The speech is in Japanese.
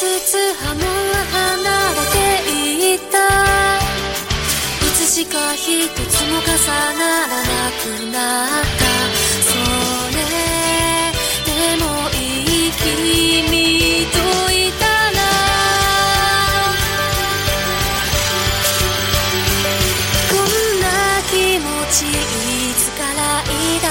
つつはむ離れていった。いつしか一つも重ならなくなった。それでもいい君といたら。こんな気持ちいつから抱